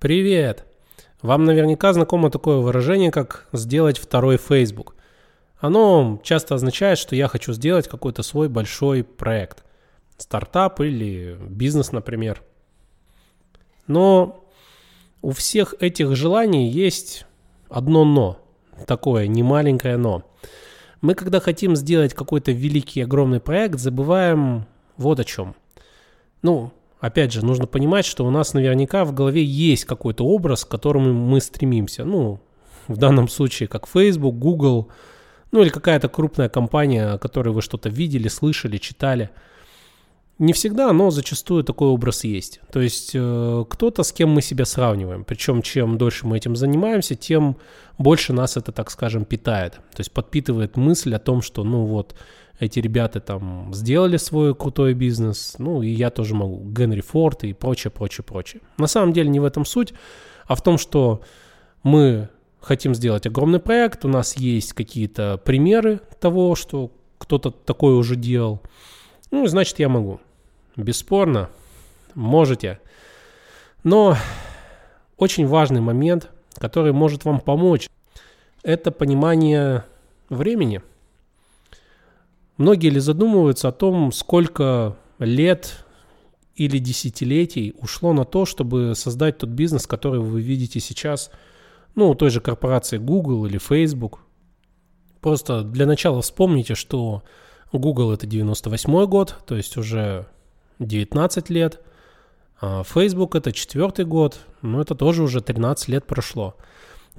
Привет! Вам наверняка знакомо такое выражение, как «сделать второй Facebook». Оно часто означает, что я хочу сделать какой-то свой большой проект. Стартап или бизнес, например. Но у всех этих желаний есть одно «но». Такое немаленькое «но». Мы, когда хотим сделать какой-то великий, огромный проект, забываем вот о чем. Ну, опять же, нужно понимать, что у нас наверняка в голове есть какой-то образ, к которому мы стремимся. Ну, в данном случае, как Facebook, Google, ну или какая-то крупная компания, о которой вы что-то видели, слышали, читали. Не всегда, но зачастую такой образ есть. То есть э, кто-то, с кем мы себя сравниваем. Причем чем дольше мы этим занимаемся, тем больше нас это, так скажем, питает. То есть подпитывает мысль о том, что, ну вот, эти ребята там сделали свой крутой бизнес, ну и я тоже могу, Генри Форд и прочее, прочее, прочее. На самом деле не в этом суть, а в том, что мы хотим сделать огромный проект, у нас есть какие-то примеры того, что кто-то такое уже делал, ну, значит, я могу. Бесспорно, можете. Но очень важный момент, который может вам помочь, это понимание времени – Многие ли задумываются о том, сколько лет или десятилетий ушло на то, чтобы создать тот бизнес, который вы видите сейчас, ну, у той же корпорации Google или Facebook. Просто для начала вспомните, что Google это 98 год, то есть уже 19 лет, а Facebook это четвертый год, но это тоже уже 13 лет прошло.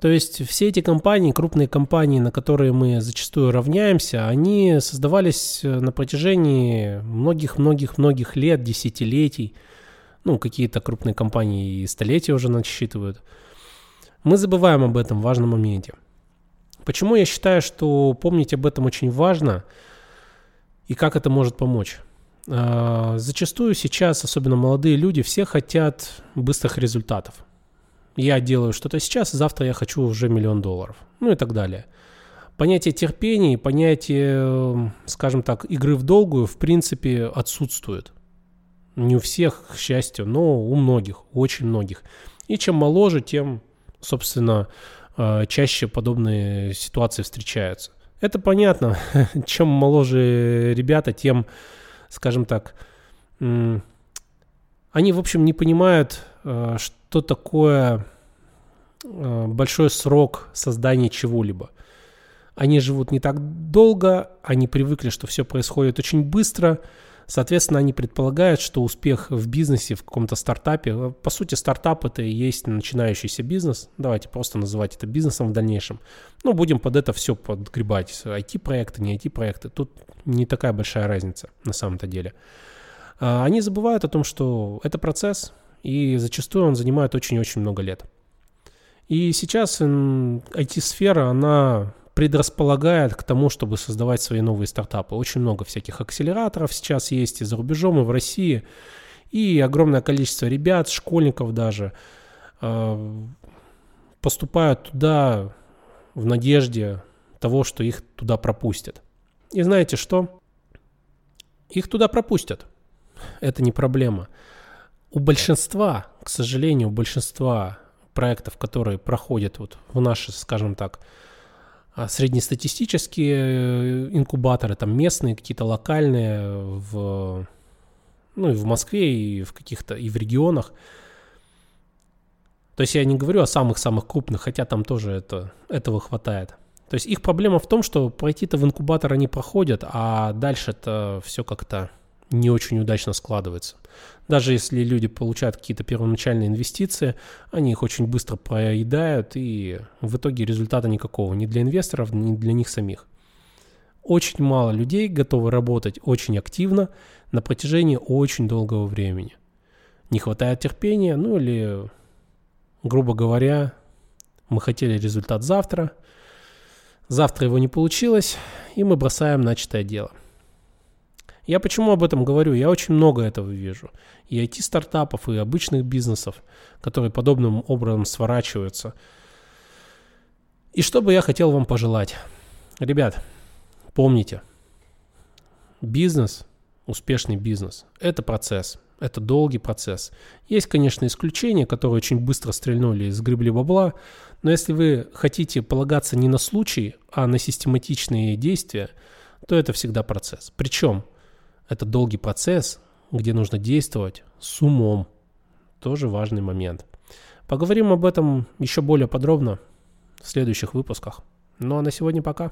То есть все эти компании, крупные компании, на которые мы зачастую равняемся, они создавались э, на протяжении многих-многих-многих лет, десятилетий. Ну, какие-то крупные компании и столетия уже насчитывают. Мы забываем об этом важном моменте. Почему я считаю, что помнить об этом очень важно и как это может помочь? А, зачастую сейчас, особенно молодые люди, все хотят быстрых результатов – я делаю что-то сейчас, завтра я хочу уже миллион долларов, ну и так далее. Понятие терпения, понятие, скажем так, игры в долгую, в принципе, отсутствует. Не у всех, к счастью, но у многих, у очень многих. И чем моложе, тем, собственно, э, чаще подобные ситуации встречаются. Это понятно. Чем моложе ребята, тем, скажем так, они, в общем, не понимают, э, что такое э, большой срок создания чего-либо. Они живут не так долго, они привыкли, что все происходит очень быстро, соответственно, они предполагают, что успех в бизнесе, в каком-то стартапе, э, по сути, стартап это и есть начинающийся бизнес, давайте просто называть это бизнесом в дальнейшем, ну, будем под это все подгребать, IT-проекты, не IT-проекты, тут не такая большая разница на самом-то деле. А, они забывают о том, что это процесс, и зачастую он занимает очень-очень много лет. И сейчас IT-сфера, она предрасполагает к тому, чтобы создавать свои новые стартапы. Очень много всяких акселераторов сейчас есть и за рубежом, и в России. И огромное количество ребят, школьников даже, а, поступают туда в надежде того, что их туда пропустят. И знаете что? Их туда пропустят это не проблема. У большинства, к сожалению, у большинства проектов, которые проходят вот в наши, скажем так, среднестатистические э, инкубаторы, там местные, какие-то локальные, в, ну и в Москве, и в каких-то, и в регионах. То есть я не говорю о самых-самых крупных, хотя там тоже это, этого хватает. То есть их проблема в том, что пройти-то в инкубатор они проходят, а дальше это все как-то не очень удачно складывается. Даже если люди получают какие-то первоначальные инвестиции, они их очень быстро проедают, и в итоге результата никакого ни для инвесторов, ни для них самих. Очень мало людей готовы работать очень активно на протяжении очень долгого времени. Не хватает терпения, ну или, грубо говоря, мы хотели результат завтра, завтра его не получилось, и мы бросаем начатое дело – я почему об этом говорю? Я очень много этого вижу. И IT-стартапов, и обычных бизнесов, которые подобным образом сворачиваются. И что бы я хотел вам пожелать? Ребят, помните, бизнес, успешный бизнес – это процесс. Это долгий процесс. Есть, конечно, исключения, которые очень быстро стрельнули и сгребли бабла, но если вы хотите полагаться не на случай, а на систематичные действия, то это всегда процесс. Причем это долгий процесс, где нужно действовать с умом. Тоже важный момент. Поговорим об этом еще более подробно в следующих выпусках. Ну а на сегодня пока.